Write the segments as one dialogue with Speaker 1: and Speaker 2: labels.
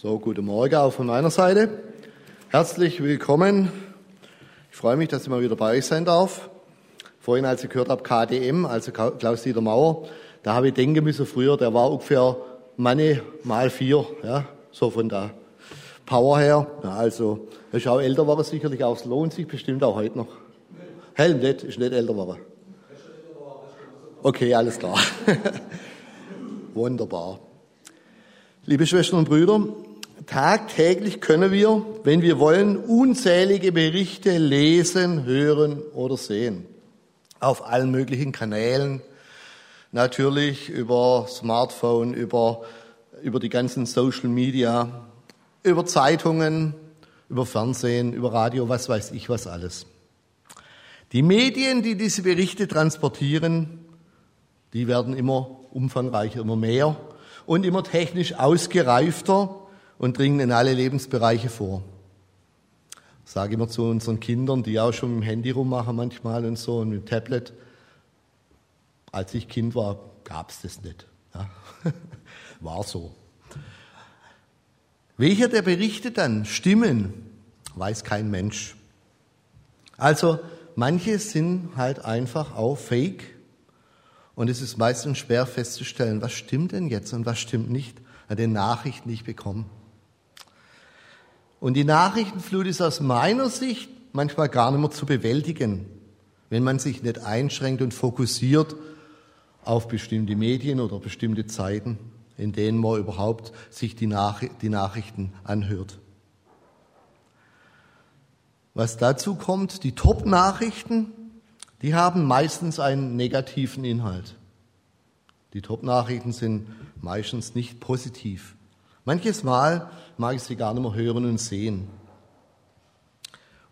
Speaker 1: So, guten Morgen auch von meiner Seite. Herzlich willkommen. Ich freue mich, dass ich mal wieder bei euch sein darf. Vorhin, als ich gehört habe, KDM, also Klaus-Dieter Mauer, da habe ich denken müssen früher, der war ungefähr Manne mal vier, ja, so von der Power her. Ja, also, er ist auch älter geworden sicherlich, auch es lohnt sich bestimmt auch heute noch. Hell nicht, ist nicht älter geworden. Okay, alles klar. Wunderbar. Liebe Schwestern und Brüder, tagtäglich können wir, wenn wir wollen, unzählige Berichte lesen, hören oder sehen. Auf allen möglichen Kanälen. Natürlich über Smartphone, über, über die ganzen Social Media, über Zeitungen, über Fernsehen, über Radio, was weiß ich was alles. Die Medien, die diese Berichte transportieren, die werden immer umfangreicher, immer mehr und immer technisch ausgereifter und dringen in alle Lebensbereiche vor. Sage immer zu unseren Kindern, die auch schon mit dem Handy rummachen manchmal und so und mit dem Tablet. Als ich Kind war, gab es das nicht. Ja. War so. Welcher der Berichte dann stimmen, weiß kein Mensch. Also manche sind halt einfach auch fake und es ist meistens schwer festzustellen, was stimmt denn jetzt und was stimmt nicht an den Nachrichten, die ich bekomme. Und die Nachrichtenflut ist aus meiner Sicht manchmal gar nicht mehr zu bewältigen, wenn man sich nicht einschränkt und fokussiert auf bestimmte Medien oder bestimmte Zeiten, in denen man überhaupt sich die, Nach die Nachrichten anhört. Was dazu kommt, die Top-Nachrichten die haben meistens einen negativen Inhalt. Die Top-Nachrichten sind meistens nicht positiv. Manches Mal mag ich sie gar nicht mehr hören und sehen.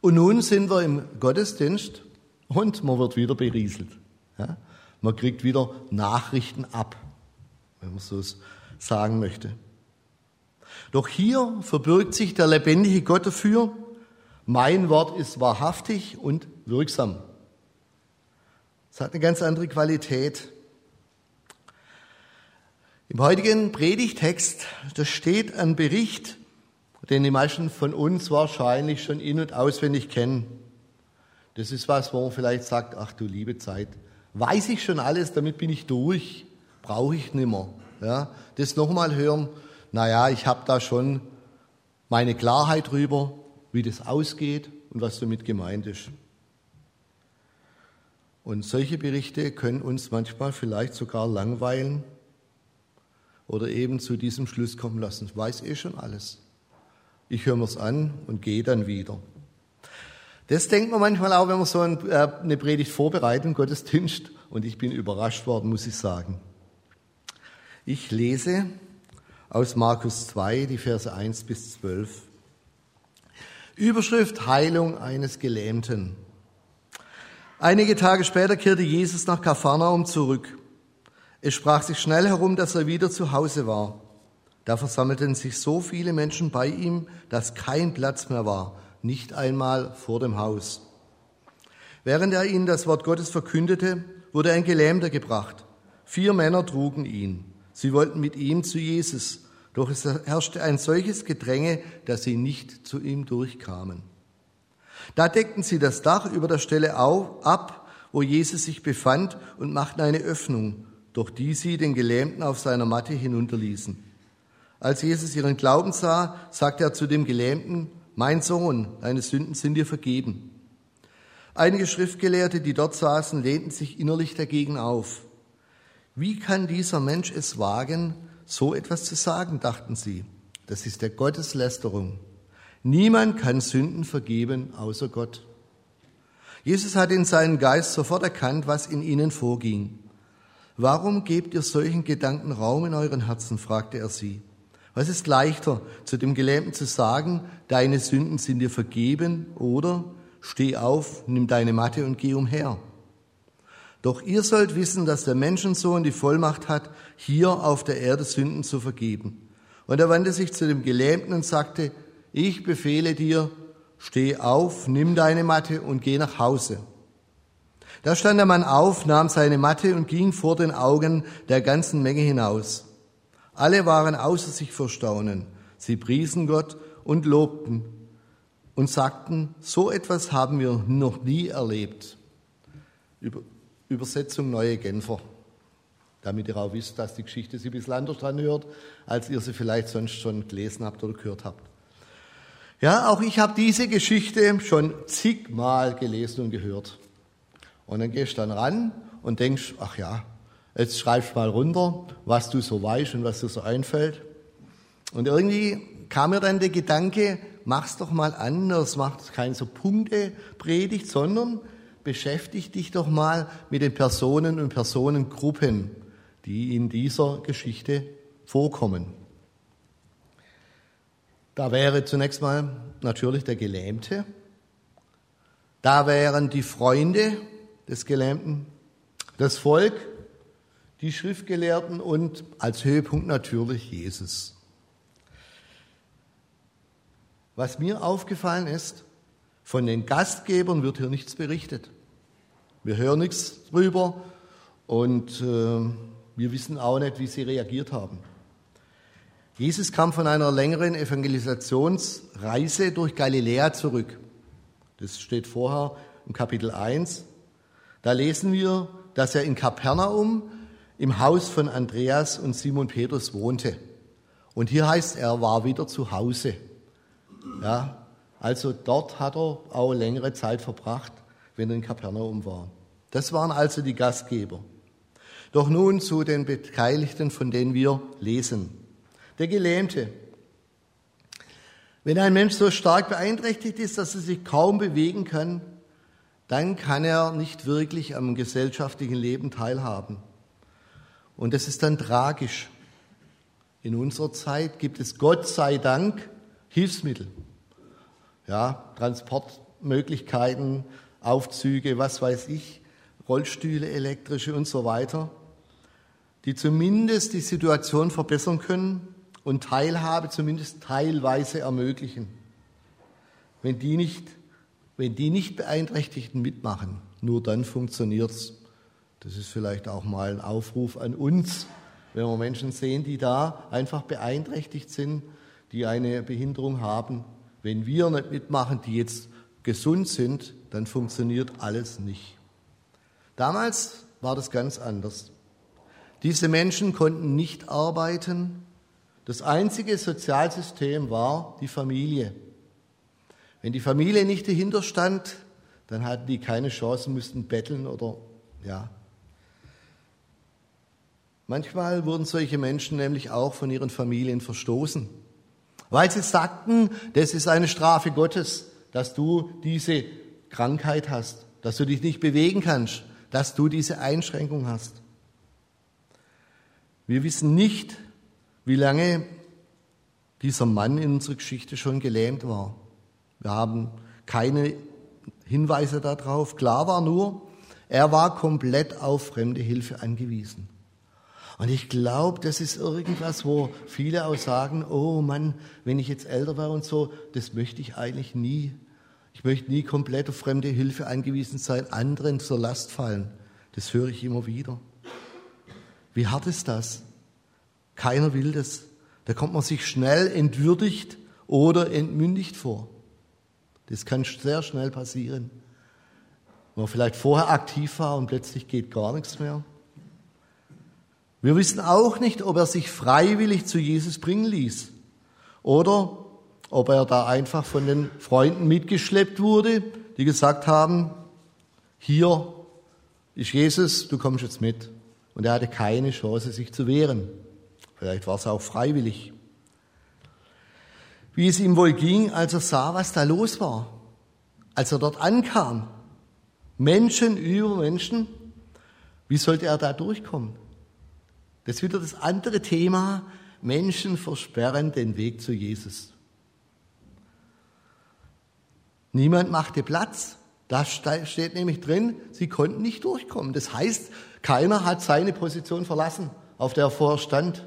Speaker 1: Und nun sind wir im Gottesdienst und man wird wieder berieselt. Ja? Man kriegt wieder Nachrichten ab, wenn man so sagen möchte. Doch hier verbirgt sich der lebendige Gott dafür, mein Wort ist wahrhaftig und wirksam. Es hat eine ganz andere Qualität. Im heutigen Predigtext, da steht ein Bericht, den die meisten von uns wahrscheinlich schon in- und auswendig kennen. Das ist was, wo man vielleicht sagt, ach du liebe Zeit, weiß ich schon alles, damit bin ich durch, brauche ich nimmer. Ja, das nochmal hören, naja, ich habe da schon meine Klarheit drüber, wie das ausgeht und was damit gemeint ist. Und solche Berichte können uns manchmal vielleicht sogar langweilen oder eben zu diesem Schluss kommen lassen. Weiß eh schon alles. Ich höre mir's an und gehe dann wieder. Das denkt man manchmal auch, wenn man so äh, eine Predigt vorbereitet, Gottesdienst. Und ich bin überrascht worden, muss ich sagen. Ich lese aus Markus 2, die Verse 1 bis 12. Überschrift Heilung eines Gelähmten. Einige Tage später kehrte Jesus nach Kapharnaum zurück. Es sprach sich schnell herum, dass er wieder zu Hause war. Da versammelten sich so viele Menschen bei ihm, dass kein Platz mehr war, nicht einmal vor dem Haus. Während er ihnen das Wort Gottes verkündete, wurde ein Gelähmter gebracht. Vier Männer trugen ihn. Sie wollten mit ihm zu Jesus, doch es herrschte ein solches Gedränge, dass sie nicht zu ihm durchkamen. Da deckten sie das Dach über der Stelle auf, ab, wo Jesus sich befand, und machten eine Öffnung, durch die sie den Gelähmten auf seiner Matte hinunterließen. Als Jesus ihren Glauben sah, sagte er zu dem Gelähmten, Mein Sohn, deine Sünden sind dir vergeben. Einige Schriftgelehrte, die dort saßen, lehnten sich innerlich dagegen auf. Wie kann dieser Mensch es wagen, so etwas zu sagen, dachten sie. Das ist der Gotteslästerung. Niemand kann Sünden vergeben außer Gott. Jesus hat in seinem Geist sofort erkannt, was in ihnen vorging. Warum gebt ihr solchen Gedanken Raum in euren Herzen? fragte er sie. Was ist leichter, zu dem Gelähmten zu sagen, deine Sünden sind dir vergeben oder steh auf, nimm deine Matte und geh umher? Doch ihr sollt wissen, dass der Menschensohn die Vollmacht hat, hier auf der Erde Sünden zu vergeben. Und er wandte sich zu dem Gelähmten und sagte, ich befehle dir, steh auf, nimm deine Matte und geh nach Hause. Da stand der Mann auf, nahm seine Matte und ging vor den Augen der ganzen Menge hinaus. Alle waren außer sich vor Staunen. Sie priesen Gott und lobten und sagten, so etwas haben wir noch nie erlebt. Übersetzung Neue Genfer, damit ihr auch wisst, dass die Geschichte sie ein bisschen anders anhört, als ihr sie vielleicht sonst schon gelesen habt oder gehört habt. Ja, auch ich habe diese Geschichte schon zigmal gelesen und gehört. Und dann gehst du dann ran und denkst, ach ja, jetzt schreibst mal runter, was du so weißt und was dir so einfällt. Und irgendwie kam mir dann der Gedanke, mach's doch mal anders, mach keine so Punkte-Predigt, sondern beschäftige dich doch mal mit den Personen und Personengruppen, die in dieser Geschichte vorkommen. Da wäre zunächst mal natürlich der Gelähmte. Da wären die Freunde des Gelähmten, das Volk, die Schriftgelehrten und als Höhepunkt natürlich Jesus. Was mir aufgefallen ist, von den Gastgebern wird hier nichts berichtet. Wir hören nichts drüber und äh, wir wissen auch nicht, wie sie reagiert haben. Jesus kam von einer längeren Evangelisationsreise durch Galiläa zurück. Das steht vorher im Kapitel 1. Da lesen wir, dass er in Kapernaum im Haus von Andreas und Simon Petrus wohnte. Und hier heißt, er war wieder zu Hause. Ja, also dort hat er auch längere Zeit verbracht, wenn er in Kapernaum war. Das waren also die Gastgeber. Doch nun zu den Beteiligten, von denen wir lesen. Der Gelähmte. Wenn ein Mensch so stark beeinträchtigt ist, dass er sich kaum bewegen kann, dann kann er nicht wirklich am gesellschaftlichen Leben teilhaben. Und das ist dann tragisch. In unserer Zeit gibt es Gott sei Dank Hilfsmittel. Ja, Transportmöglichkeiten, Aufzüge, was weiß ich, Rollstühle, elektrische und so weiter, die zumindest die Situation verbessern können und Teilhabe zumindest teilweise ermöglichen. Wenn die nicht, wenn die nicht Beeinträchtigten mitmachen, nur dann funktioniert's. Das ist vielleicht auch mal ein Aufruf an uns, wenn wir Menschen sehen, die da einfach beeinträchtigt sind, die eine Behinderung haben. Wenn wir nicht mitmachen, die jetzt gesund sind, dann funktioniert alles nicht. Damals war das ganz anders. Diese Menschen konnten nicht arbeiten, das einzige Sozialsystem war die Familie. Wenn die Familie nicht dahinter stand, dann hatten die keine Chance, mussten betteln oder ja. Manchmal wurden solche Menschen nämlich auch von ihren Familien verstoßen, weil sie sagten, das ist eine Strafe Gottes, dass du diese Krankheit hast, dass du dich nicht bewegen kannst, dass du diese Einschränkung hast. Wir wissen nicht, wie lange dieser Mann in unserer Geschichte schon gelähmt war. Wir haben keine Hinweise darauf. Klar war nur, er war komplett auf fremde Hilfe angewiesen. Und ich glaube, das ist irgendwas, wo viele auch sagen, oh Mann, wenn ich jetzt älter wäre und so, das möchte ich eigentlich nie. Ich möchte nie komplett auf fremde Hilfe angewiesen sein, anderen zur Last fallen. Das höre ich immer wieder. Wie hart ist das? Keiner will das. Da kommt man sich schnell entwürdigt oder entmündigt vor. Das kann sehr schnell passieren. Wenn man vielleicht vorher aktiv war und plötzlich geht gar nichts mehr. Wir wissen auch nicht, ob er sich freiwillig zu Jesus bringen ließ oder ob er da einfach von den Freunden mitgeschleppt wurde, die gesagt haben, hier ist Jesus, du kommst jetzt mit. Und er hatte keine Chance, sich zu wehren. Vielleicht war es auch freiwillig. Wie es ihm wohl ging, als er sah, was da los war, als er dort ankam. Menschen über Menschen. Wie sollte er da durchkommen? Das ist wieder das andere Thema. Menschen versperren den Weg zu Jesus. Niemand machte Platz. Da steht nämlich drin, sie konnten nicht durchkommen. Das heißt, keiner hat seine Position verlassen, auf der er vorher stand.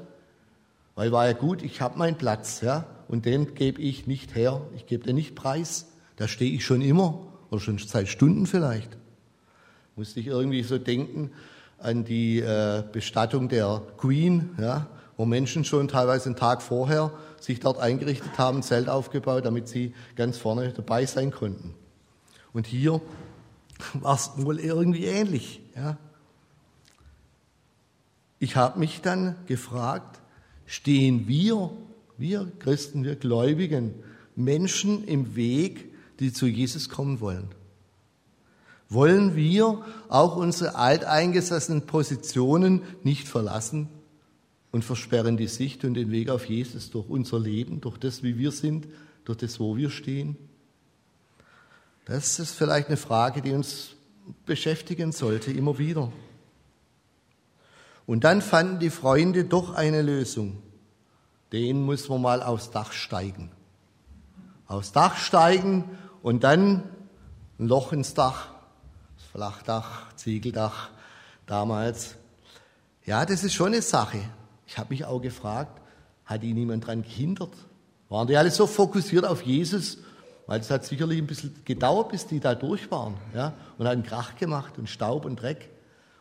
Speaker 1: Weil war ja gut, ich habe meinen Platz, ja, und den gebe ich nicht her, ich gebe den nicht preis. Da stehe ich schon immer oder schon seit Stunden vielleicht. Musste ich irgendwie so denken an die äh, Bestattung der Queen, ja, wo Menschen schon teilweise einen Tag vorher sich dort eingerichtet haben, ein Zelt aufgebaut, damit sie ganz vorne dabei sein konnten. Und hier war es wohl irgendwie ähnlich. Ja. Ich habe mich dann gefragt, stehen wir, wir Christen, wir Gläubigen, Menschen im Weg, die zu Jesus kommen wollen? Wollen wir auch unsere alteingesessenen Positionen nicht verlassen und versperren die Sicht und den Weg auf Jesus durch unser Leben, durch das, wie wir sind, durch das, wo wir stehen? Das ist vielleicht eine Frage, die uns beschäftigen sollte, immer wieder. Und dann fanden die Freunde doch eine Lösung. Den muss man mal aufs Dach steigen. Aufs Dach steigen und dann ein Loch ins Dach Flachdach, Ziegeldach damals. Ja, das ist schon eine Sache. Ich habe mich auch gefragt, hat ihn niemand daran gehindert? Waren die alle so fokussiert auf Jesus? Weil es hat sicherlich ein bisschen gedauert, bis die da durch waren. Ja? Und hat einen Krach gemacht und Staub und Dreck.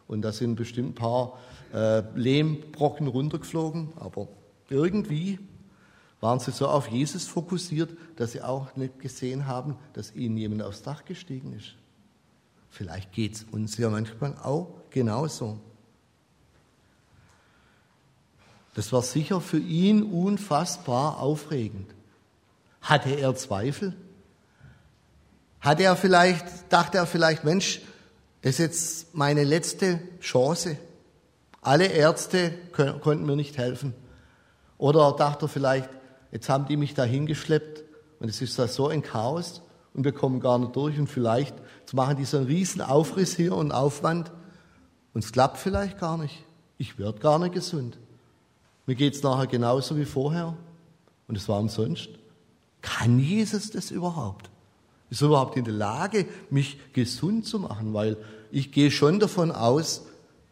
Speaker 1: Und da sind bestimmt ein paar äh, Lehmbrocken runtergeflogen. Aber irgendwie waren sie so auf Jesus fokussiert, dass sie auch nicht gesehen haben, dass ihnen jemand aufs Dach gestiegen ist. Vielleicht geht es uns ja manchmal auch genauso. Das war sicher für ihn unfassbar aufregend. Hatte er Zweifel? Hatte er vielleicht, dachte er vielleicht, Mensch, das ist jetzt meine letzte Chance. Alle Ärzte konnten mir nicht helfen. Oder dachte er vielleicht, jetzt haben die mich da hingeschleppt und es ist da so ein Chaos und wir kommen gar nicht durch und vielleicht jetzt machen die so einen riesen Aufriss hier und Aufwand und es klappt vielleicht gar nicht. Ich werde gar nicht gesund. Mir geht es nachher genauso wie vorher und es war umsonst. Kann Jesus das überhaupt? Ist er überhaupt in der Lage, mich gesund zu machen? Weil ich gehe schon davon aus,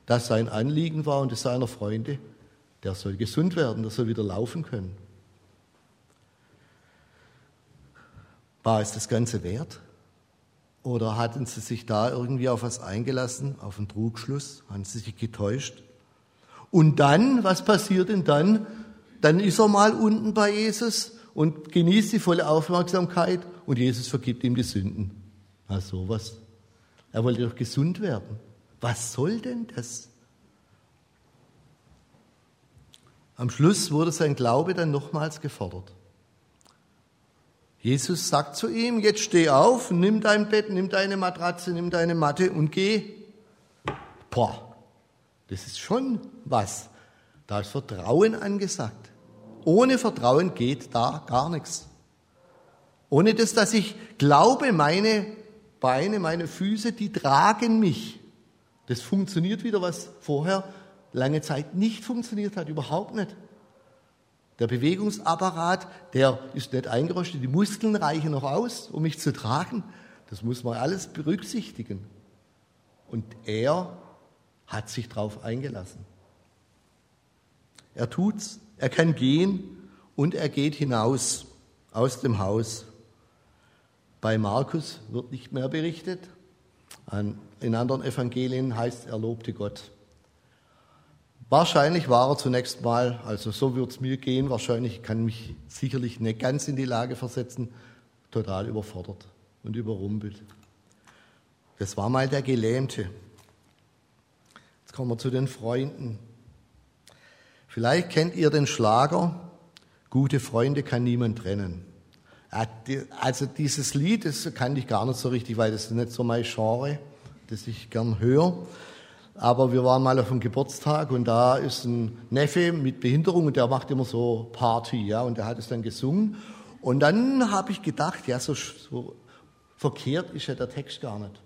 Speaker 1: dass sein Anliegen war und das seiner Freunde, der soll gesund werden, der soll wieder laufen können. War es das Ganze wert? Oder hatten sie sich da irgendwie auf was eingelassen, auf einen Trugschluss? Haben sie sich getäuscht? Und dann, was passiert denn dann? Dann ist er mal unten bei Jesus und genießt die volle Aufmerksamkeit und Jesus vergibt ihm die Sünden. Na sowas. Er wollte doch gesund werden. Was soll denn das? Am Schluss wurde sein Glaube dann nochmals gefordert. Jesus sagt zu ihm, jetzt steh auf, nimm dein Bett, nimm deine Matratze, nimm deine Matte und geh. Boah, das ist schon was. Da ist Vertrauen angesagt. Ohne Vertrauen geht da gar nichts. Ohne das, dass ich glaube, meine Beine, meine Füße, die tragen mich. Das funktioniert wieder, was vorher lange Zeit nicht funktioniert hat, überhaupt nicht. Der Bewegungsapparat, der ist nicht eingerostet, die Muskeln reichen noch aus, um mich zu tragen. Das muss man alles berücksichtigen. Und er hat sich darauf eingelassen. Er tut's, er kann gehen und er geht hinaus aus dem Haus. Bei Markus wird nicht mehr berichtet. In anderen Evangelien heißt er lobte Gott. Wahrscheinlich war er zunächst mal, also so wird es mir gehen, wahrscheinlich kann mich sicherlich nicht ganz in die Lage versetzen, total überfordert und überrumpelt. Das war mal der Gelähmte. Jetzt kommen wir zu den Freunden. Vielleicht kennt ihr den Schlager, gute Freunde kann niemand trennen. Also dieses Lied, das kannte ich gar nicht so richtig, weil das ist nicht so mein Genre, das ich gern höre. Aber wir waren mal auf einem Geburtstag und da ist ein Neffe mit Behinderung und der macht immer so Party, ja, und der hat es dann gesungen. Und dann habe ich gedacht, ja, so, so verkehrt ist ja der Text gar nicht.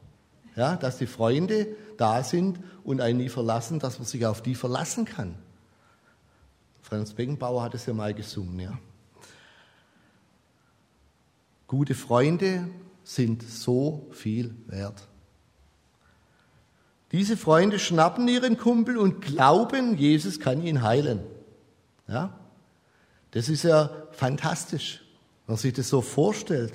Speaker 1: Ja, dass die Freunde da sind und einen nie verlassen, dass man sich auf die verlassen kann. Franz Beckenbauer hat es ja mal gesungen, ja. Gute Freunde sind so viel wert. Diese Freunde schnappen ihren Kumpel und glauben, Jesus kann ihn heilen. Ja? Das ist ja fantastisch, wenn man sich das so vorstellt.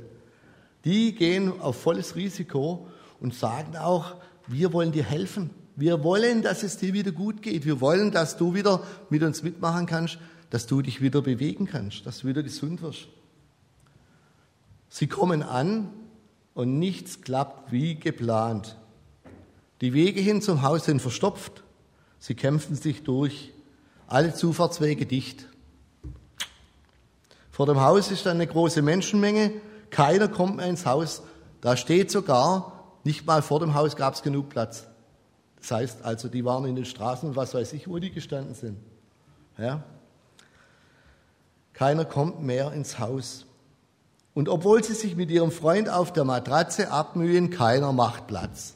Speaker 1: Die gehen auf volles Risiko und sagen auch, wir wollen dir helfen. Wir wollen, dass es dir wieder gut geht. Wir wollen, dass du wieder mit uns mitmachen kannst, dass du dich wieder bewegen kannst, dass du wieder gesund wirst. Sie kommen an und nichts klappt wie geplant. Die Wege hin zum Haus sind verstopft. Sie kämpfen sich durch. Alle Zufahrtswege dicht. Vor dem Haus ist eine große Menschenmenge. Keiner kommt mehr ins Haus. Da steht sogar, nicht mal vor dem Haus gab es genug Platz. Das heißt also, die waren in den Straßen, was weiß ich, wo die gestanden sind. Ja? Keiner kommt mehr ins Haus. Und obwohl sie sich mit ihrem Freund auf der Matratze abmühen, keiner macht Platz.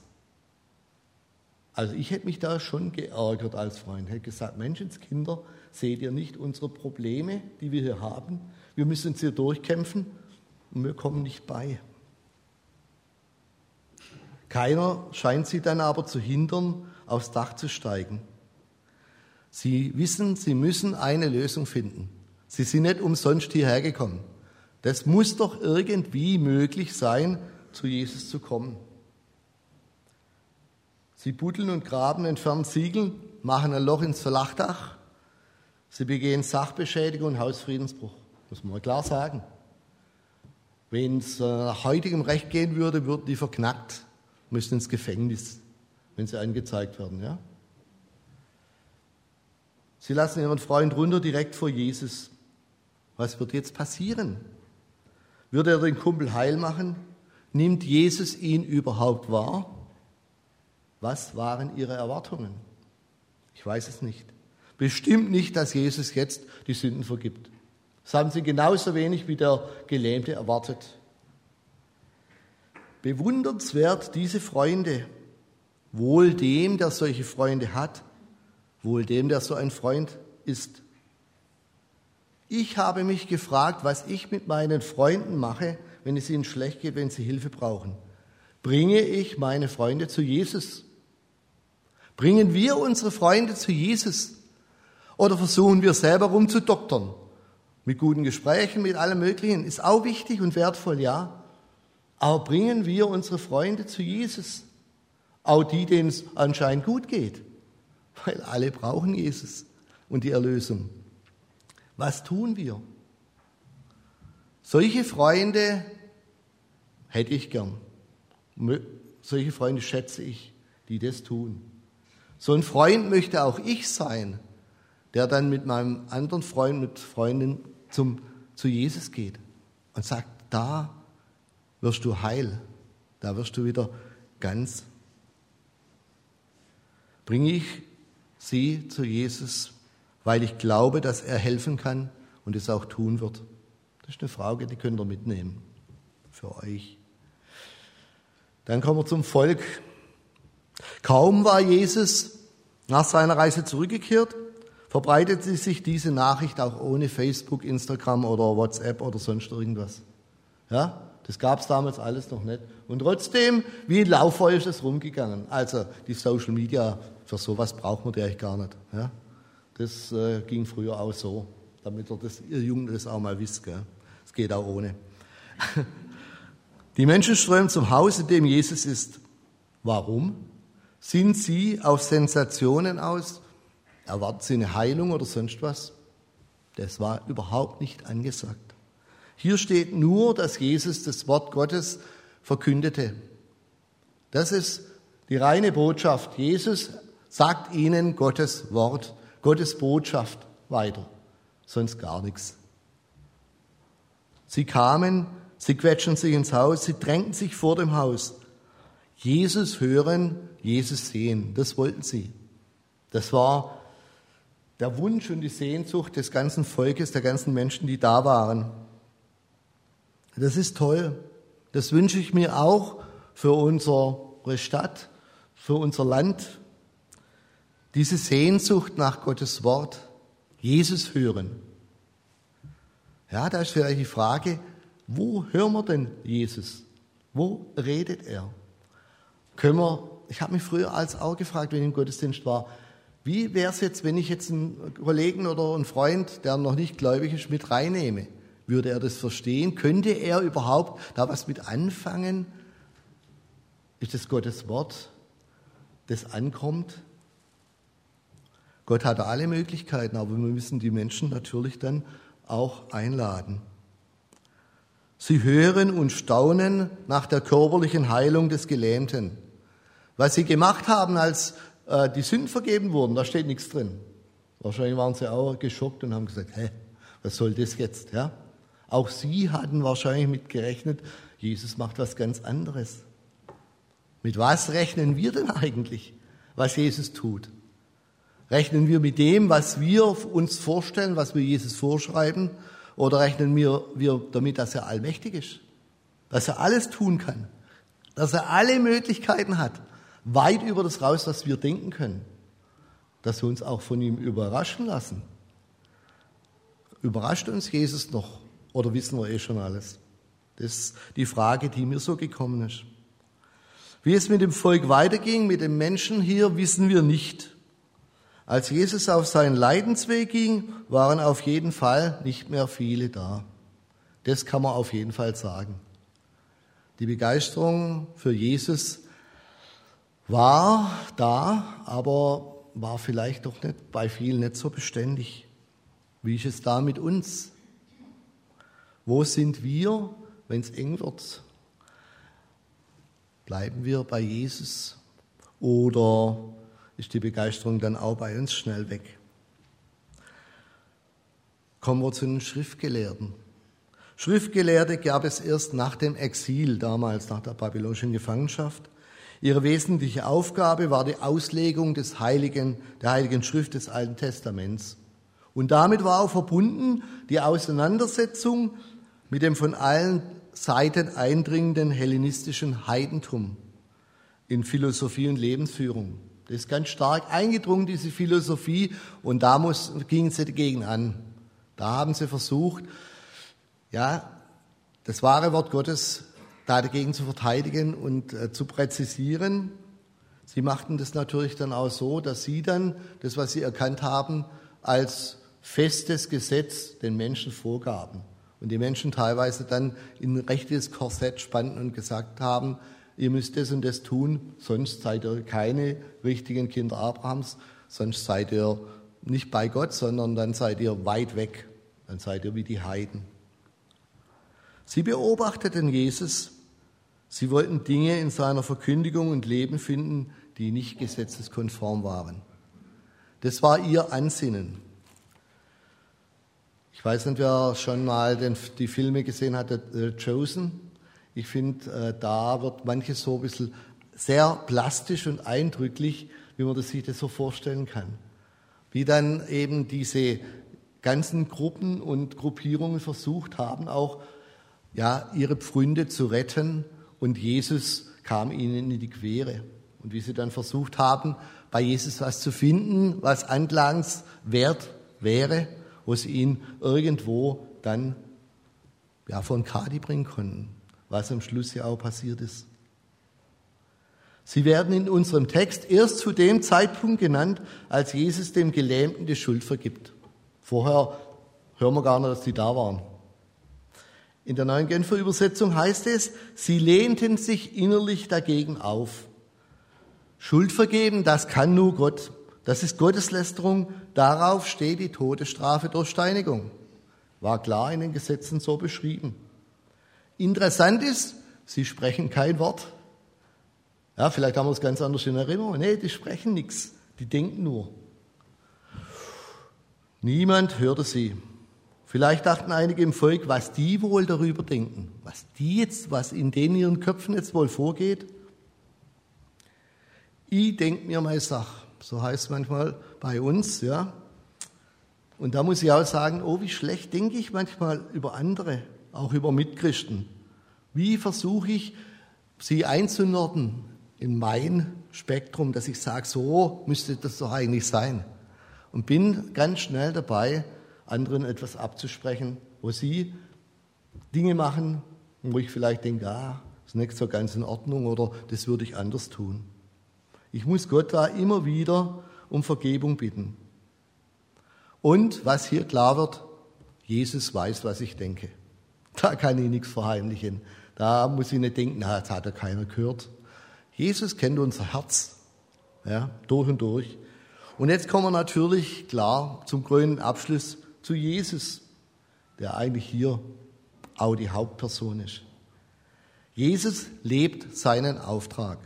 Speaker 1: Also ich hätte mich da schon geärgert als Freund, hätte gesagt, Menschenskinder, seht ihr nicht unsere Probleme, die wir hier haben? Wir müssen uns hier durchkämpfen und wir kommen nicht bei. Keiner scheint sie dann aber zu hindern, aufs Dach zu steigen. Sie wissen, sie müssen eine Lösung finden. Sie sind nicht umsonst hierher gekommen. Das muss doch irgendwie möglich sein, zu Jesus zu kommen. Sie buddeln und graben, entfernen Ziegel, machen ein Loch ins Flachdach. Sie begehen Sachbeschädigung und Hausfriedensbruch. Muss man mal klar sagen. Wenn es äh, nach heutigem Recht gehen würde, würden die verknackt müssen ins Gefängnis, wenn sie angezeigt werden. Ja? Sie lassen ihren Freund runter direkt vor Jesus. Was wird jetzt passieren? Wird er den Kumpel heil machen? Nimmt Jesus ihn überhaupt wahr? Was waren ihre Erwartungen? Ich weiß es nicht. Bestimmt nicht, dass Jesus jetzt die Sünden vergibt. Das haben sie genauso wenig wie der Gelähmte erwartet. Bewundernswert diese Freunde. Wohl dem, der solche Freunde hat, wohl dem, der so ein Freund ist. Ich habe mich gefragt, was ich mit meinen Freunden mache, wenn es ihnen schlecht geht, wenn sie Hilfe brauchen. Bringe ich meine Freunde zu Jesus? Bringen wir unsere Freunde zu Jesus? Oder versuchen wir selber rumzudoktern? Mit guten Gesprächen, mit allem Möglichen. Ist auch wichtig und wertvoll, ja. Aber bringen wir unsere Freunde zu Jesus, auch die, denen es anscheinend gut geht, weil alle brauchen Jesus und die Erlösung. Was tun wir? Solche Freunde hätte ich gern. Solche Freunde schätze ich, die das tun. So ein Freund möchte auch ich sein, der dann mit meinem anderen Freund, mit Freundin zum, zu Jesus geht und sagt, da wirst du heil. Da wirst du wieder ganz. Bringe ich sie zu Jesus, weil ich glaube, dass er helfen kann und es auch tun wird. Das ist eine Frage, die könnt ihr mitnehmen für euch. Dann kommen wir zum Volk. Kaum war Jesus nach seiner Reise zurückgekehrt, verbreitete sich diese Nachricht auch ohne Facebook, Instagram oder WhatsApp oder sonst irgendwas. Ja? Das gab es damals alles noch nicht. Und trotzdem, wie ein Lauffeuer ist es rumgegangen. Also die Social Media, für sowas braucht man die eigentlich gar nicht. Ja? Das äh, ging früher auch so, damit ihr, das, ihr Jungen das auch mal wisst. Es geht auch ohne. Die Menschen strömen zum Haus, in dem Jesus ist. Warum? Sind sie auf Sensationen aus? Erwarten sie eine Heilung oder sonst was? Das war überhaupt nicht angesagt. Hier steht nur, dass Jesus das Wort Gottes verkündete. Das ist die reine Botschaft. Jesus sagt ihnen Gottes Wort, Gottes Botschaft weiter, sonst gar nichts. Sie kamen, sie quetschen sich ins Haus, sie drängten sich vor dem Haus. Jesus hören, Jesus sehen, das wollten sie. Das war der Wunsch und die Sehnsucht des ganzen Volkes, der ganzen Menschen, die da waren. Das ist toll. Das wünsche ich mir auch für unsere Stadt, für unser Land. Diese Sehnsucht nach Gottes Wort, Jesus hören. Ja, da ist vielleicht die Frage, wo hören wir denn Jesus? Wo redet er? Können wir, ich habe mich früher als auch gefragt, wenn ich im Gottesdienst war, wie wäre es jetzt, wenn ich jetzt einen Kollegen oder einen Freund, der noch nicht gläubig ist, mit reinnehme? Würde er das verstehen? Könnte er überhaupt da was mit anfangen? Ist das Gottes Wort? das ankommt. Gott hat alle Möglichkeiten, aber wir müssen die Menschen natürlich dann auch einladen. Sie hören und staunen nach der körperlichen Heilung des Gelähmten. Was sie gemacht haben, als äh, die Sünden vergeben wurden, da steht nichts drin. Wahrscheinlich waren sie auch geschockt und haben gesagt, hä, was soll das jetzt? Ja? Auch sie hatten wahrscheinlich mit gerechnet, Jesus macht was ganz anderes. Mit was rechnen wir denn eigentlich, was Jesus tut? Rechnen wir mit dem, was wir uns vorstellen, was wir Jesus vorschreiben? Oder rechnen wir, wir damit, dass er allmächtig ist? Dass er alles tun kann? Dass er alle Möglichkeiten hat? Weit über das raus, was wir denken können? Dass wir uns auch von ihm überraschen lassen? Überrascht uns Jesus noch? Oder wissen wir eh schon alles? Das ist die Frage, die mir so gekommen ist. Wie es mit dem Volk weiterging, mit den Menschen hier, wissen wir nicht. Als Jesus auf seinen Leidensweg ging, waren auf jeden Fall nicht mehr viele da. Das kann man auf jeden Fall sagen. Die Begeisterung für Jesus war da, aber war vielleicht doch nicht bei vielen nicht so beständig. Wie ist es da mit uns? Wo sind wir, wenn es eng wird? Bleiben wir bei Jesus oder ist die Begeisterung dann auch bei uns schnell weg? Kommen wir zu den Schriftgelehrten. Schriftgelehrte gab es erst nach dem Exil, damals nach der babylonischen Gefangenschaft. Ihre wesentliche Aufgabe war die Auslegung des Heiligen, der Heiligen Schrift des Alten Testaments. Und damit war auch verbunden die Auseinandersetzung mit dem von allen Seiten eindringenden hellenistischen Heidentum in Philosophie und Lebensführung. Das ist ganz stark eingedrungen, diese Philosophie, und da muss, gingen sie dagegen an. Da haben sie versucht, ja, das wahre Wort Gottes da dagegen zu verteidigen und äh, zu präzisieren. Sie machten das natürlich dann auch so, dass sie dann das, was sie erkannt haben, als festes Gesetz den Menschen vorgaben und die Menschen teilweise dann in ein rechtes Korsett spannten und gesagt haben, ihr müsst das und das tun, sonst seid ihr keine richtigen Kinder Abrahams, sonst seid ihr nicht bei Gott, sondern dann seid ihr weit weg, dann seid ihr wie die Heiden. Sie beobachteten Jesus, sie wollten Dinge in seiner Verkündigung und Leben finden, die nicht gesetzeskonform waren. Das war ihr Ansinnen. Ich weiß nicht, wer schon mal den, die Filme gesehen hat, The Chosen. Ich finde, äh, da wird manches so ein bisschen sehr plastisch und eindrücklich, wie man das sich das so vorstellen kann. Wie dann eben diese ganzen Gruppen und Gruppierungen versucht haben, auch ja, ihre Pfründe zu retten und Jesus kam ihnen in die Quere. Und wie sie dann versucht haben, bei Jesus was zu finden, was anklagenswert wäre wo sie ihn irgendwo dann ja, von Kadi bringen konnten, was am Schluss ja auch passiert ist. Sie werden in unserem Text erst zu dem Zeitpunkt genannt, als Jesus dem Gelähmten die Schuld vergibt. Vorher hören wir gar nicht, dass die da waren. In der neuen Genfer Übersetzung heißt es, sie lehnten sich innerlich dagegen auf. Schuld vergeben, das kann nur Gott. Das ist Gotteslästerung, darauf steht die Todesstrafe durch Steinigung. War klar in den Gesetzen so beschrieben. Interessant ist, sie sprechen kein Wort. Ja, vielleicht haben wir es ganz anders in Erinnerung. Nee, die sprechen nichts, die denken nur. Niemand hörte sie. Vielleicht dachten einige im Volk, was die wohl darüber denken, was die jetzt, was in denen ihren Köpfen jetzt wohl vorgeht. Ich denk mir meine Sache. So heißt es manchmal bei uns, ja. Und da muss ich auch sagen, oh, wie schlecht denke ich manchmal über andere, auch über Mitchristen. Wie versuche ich, sie einzunorden in mein Spektrum, dass ich sage, so müsste das doch eigentlich sein. Und bin ganz schnell dabei, anderen etwas abzusprechen, wo sie Dinge machen, wo ich vielleicht denke, ah, ist nicht so ganz in Ordnung oder das würde ich anders tun. Ich muss Gott da immer wieder um Vergebung bitten. Und was hier klar wird, Jesus weiß, was ich denke. Da kann ich nichts verheimlichen. Da muss ich nicht denken, na, jetzt hat er keiner gehört. Jesus kennt unser Herz. Ja, durch und durch. Und jetzt kommen wir natürlich klar zum grünen Abschluss zu Jesus, der eigentlich hier auch die Hauptperson ist. Jesus lebt seinen Auftrag.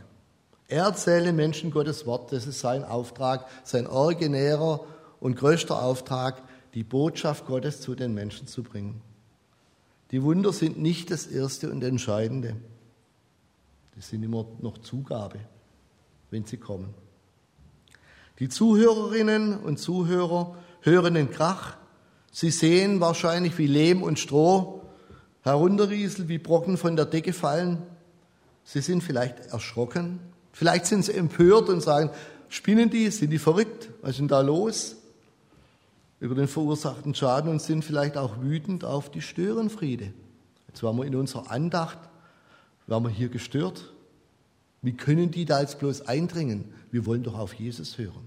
Speaker 1: Er erzählt den Menschen Gottes Wort, das ist sein Auftrag, sein originärer und größter Auftrag, die Botschaft Gottes zu den Menschen zu bringen. Die Wunder sind nicht das Erste und Entscheidende. Die sind immer noch Zugabe, wenn sie kommen. Die Zuhörerinnen und Zuhörer hören den Krach. Sie sehen wahrscheinlich, wie Lehm und Stroh herunterrieselt, wie Brocken von der Decke fallen. Sie sind vielleicht erschrocken. Vielleicht sind sie empört und sagen, spinnen die, sind die verrückt? Was ist denn da los? Über den verursachten Schaden und sind vielleicht auch wütend auf die Störenfriede. Jetzt waren wir in unserer Andacht, waren wir hier gestört. Wie können die da jetzt bloß eindringen? Wir wollen doch auf Jesus hören.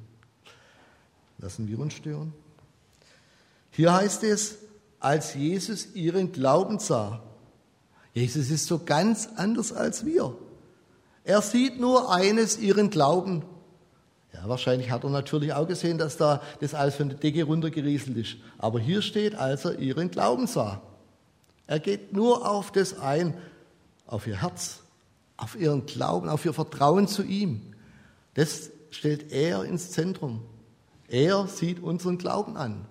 Speaker 1: Lassen wir uns stören. Hier heißt es, als Jesus ihren Glauben sah. Jesus ist so ganz anders als wir. Er sieht nur eines, ihren Glauben. Ja, wahrscheinlich hat er natürlich auch gesehen, dass da das alles von der Decke runtergerieselt ist. Aber hier steht, als er ihren Glauben sah. Er geht nur auf das ein, auf ihr Herz, auf ihren Glauben, auf ihr Vertrauen zu ihm. Das stellt er ins Zentrum. Er sieht unseren Glauben an.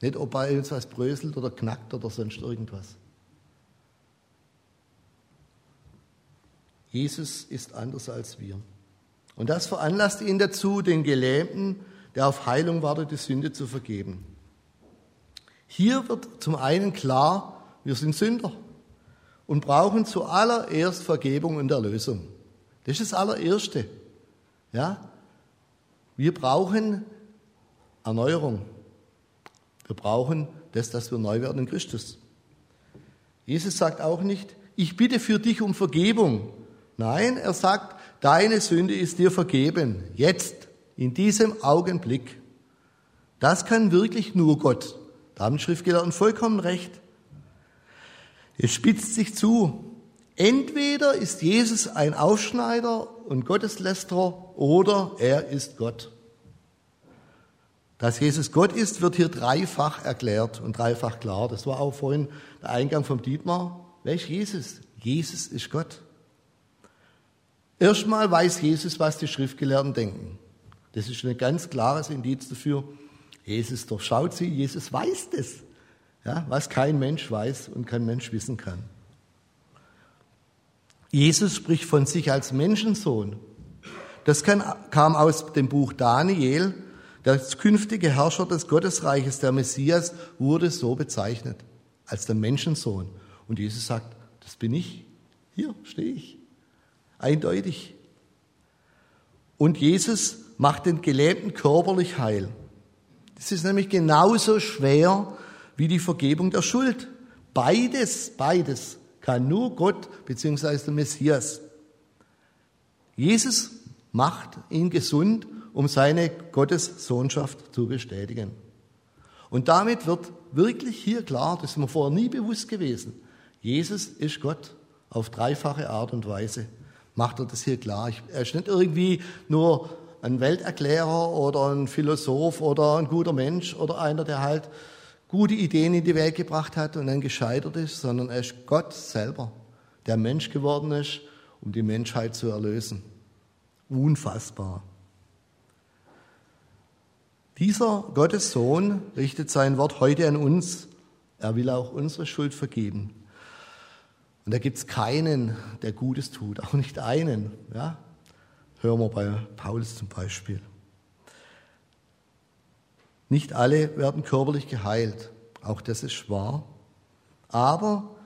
Speaker 1: Nicht, ob bei uns was bröselt oder knackt oder sonst irgendwas. Jesus ist anders als wir. Und das veranlasst ihn dazu, den Gelähmten, der auf Heilung wartet, die Sünde zu vergeben. Hier wird zum einen klar, wir sind Sünder und brauchen zuallererst Vergebung und Erlösung. Das ist das allererste. Ja? Wir brauchen Erneuerung. Wir brauchen das, dass wir neu werden in Christus. Jesus sagt auch nicht, ich bitte für dich um Vergebung. Nein, er sagt, deine Sünde ist dir vergeben. Jetzt, in diesem Augenblick. Das kann wirklich nur Gott. Da haben Schriftgelehrten vollkommen recht. Es spitzt sich zu. Entweder ist Jesus ein Aufschneider und Gotteslästerer oder er ist Gott. Dass Jesus Gott ist, wird hier dreifach erklärt und dreifach klar. Das war auch vorhin der Eingang vom Dietmar. Wer ist Jesus? Jesus ist Gott. Erstmal weiß Jesus, was die Schriftgelehrten denken. Das ist ein ganz klares Indiz dafür. Jesus durchschaut sie, Jesus weiß das ja, was kein Mensch weiß und kein Mensch wissen kann. Jesus spricht von sich als Menschensohn. Das kann, kam aus dem Buch Daniel. Der künftige Herrscher des Gottesreiches, der Messias, wurde so bezeichnet, als der Menschensohn. Und Jesus sagt, das bin ich. Hier stehe ich. Eindeutig. Und Jesus macht den Gelähmten körperlich heil. Das ist nämlich genauso schwer wie die Vergebung der Schuld. Beides, beides kann nur Gott bzw. der Messias. Jesus macht ihn gesund, um seine Gottessohnschaft zu bestätigen. Und damit wird wirklich hier klar, das ist mir vorher nie bewusst gewesen, Jesus ist Gott auf dreifache Art und Weise. Macht er das hier klar. Er ist nicht irgendwie nur ein Welterklärer oder ein Philosoph oder ein guter Mensch oder einer, der halt gute Ideen in die Welt gebracht hat und dann gescheitert ist, sondern er ist Gott selber, der Mensch geworden ist, um die Menschheit zu erlösen. Unfassbar. Dieser Gottes Sohn richtet sein Wort heute an uns. Er will auch unsere Schuld vergeben. Und da gibt es keinen, der Gutes tut, auch nicht einen. Ja? Hören wir bei Paulus zum Beispiel. Nicht alle werden körperlich geheilt, auch das ist wahr. Aber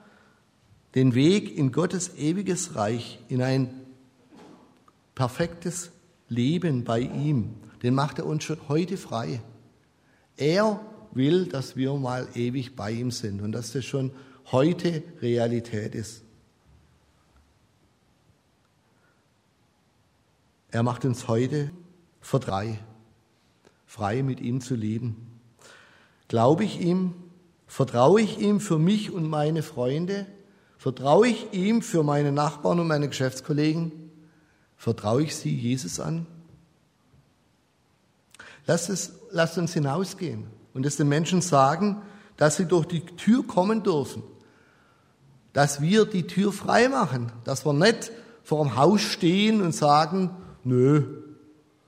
Speaker 1: den Weg in Gottes ewiges Reich, in ein perfektes Leben bei ihm, den macht er uns schon heute frei. Er will, dass wir mal ewig bei ihm sind und dass das schon heute Realität ist. Er macht uns heute für drei frei mit ihm zu leben. Glaube ich ihm? Vertraue ich ihm für mich und meine Freunde? Vertraue ich ihm für meine Nachbarn und meine Geschäftskollegen? Vertraue ich sie Jesus an? Lasst, es, lasst uns hinausgehen und es den Menschen sagen, dass sie durch die Tür kommen dürfen. Dass wir die Tür frei machen. Dass wir nicht vor dem Haus stehen und sagen, nö,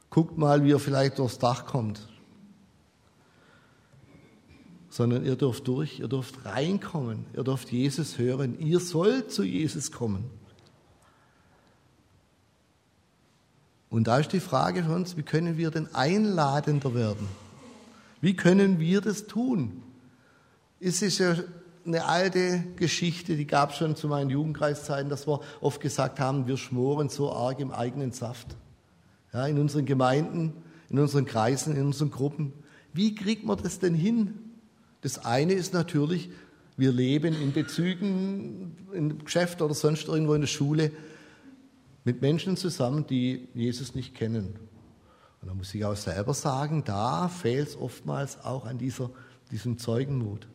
Speaker 1: guckt mal, wie er vielleicht durchs Dach kommt. Sondern ihr dürft durch, ihr dürft reinkommen, ihr dürft Jesus hören, ihr sollt zu Jesus kommen. Und da ist die Frage für uns, wie können wir denn einladender werden? Wie können wir das tun? Es ist ja eine alte Geschichte, die gab es schon zu meinen Jugendkreiszeiten, dass wir oft gesagt haben, wir schmoren so arg im eigenen Saft. Ja, in unseren Gemeinden, in unseren Kreisen, in unseren Gruppen. Wie kriegt man das denn hin? Das eine ist natürlich, wir leben in Bezügen, im Geschäft oder sonst irgendwo in der Schule mit Menschen zusammen, die Jesus nicht kennen. Und da muss ich auch selber sagen, da fehlt es oftmals auch an dieser, diesem Zeugenmut.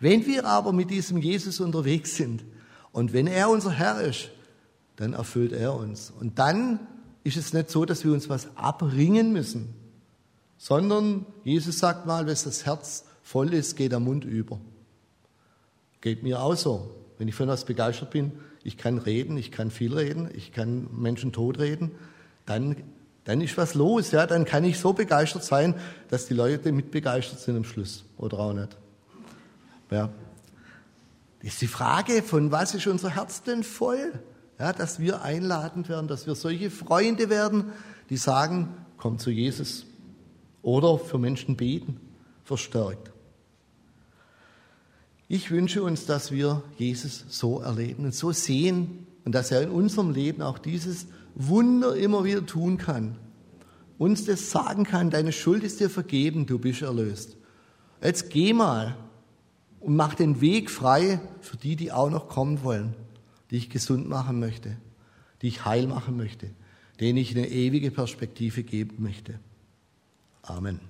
Speaker 1: Wenn wir aber mit diesem Jesus unterwegs sind und wenn er unser Herr ist, dann erfüllt er uns. Und dann ist es nicht so, dass wir uns was abringen müssen, sondern Jesus sagt mal, wenn das Herz voll ist, geht der Mund über. Geht mir auch so. Wenn ich von was begeistert bin, ich kann reden, ich kann viel reden, ich kann Menschen totreden, dann, dann ist was los. Ja? Dann kann ich so begeistert sein, dass die Leute mit begeistert sind am Schluss oder auch nicht. Ja. Das ist die Frage, von was ist unser Herz denn voll? Ja, dass wir einladend werden, dass wir solche Freunde werden, die sagen, komm zu Jesus. Oder für Menschen beten, verstärkt. Ich wünsche uns, dass wir Jesus so erleben und so sehen und dass er in unserem Leben auch dieses Wunder immer wieder tun kann. Uns das sagen kann, deine Schuld ist dir vergeben, du bist erlöst. Jetzt geh mal und mach den Weg frei für die, die auch noch kommen wollen, die ich gesund machen möchte, die ich heil machen möchte, denen ich eine ewige Perspektive geben möchte. Amen.